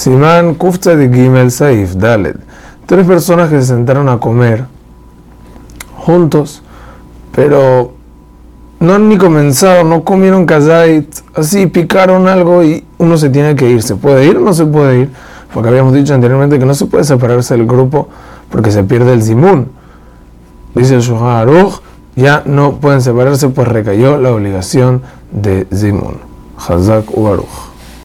Simán Kufta de Gimel Saif Daled. Tres personas que se sentaron a comer juntos, pero no han ni comenzado, no comieron kazait, así picaron algo y uno se tiene que ir. ¿Se puede ir o no se puede ir? Porque habíamos dicho anteriormente que no se puede separarse del grupo porque se pierde el zimun. Dice el Shulchan Aruch, ya no pueden separarse pues recayó la obligación de zimun. Hazak u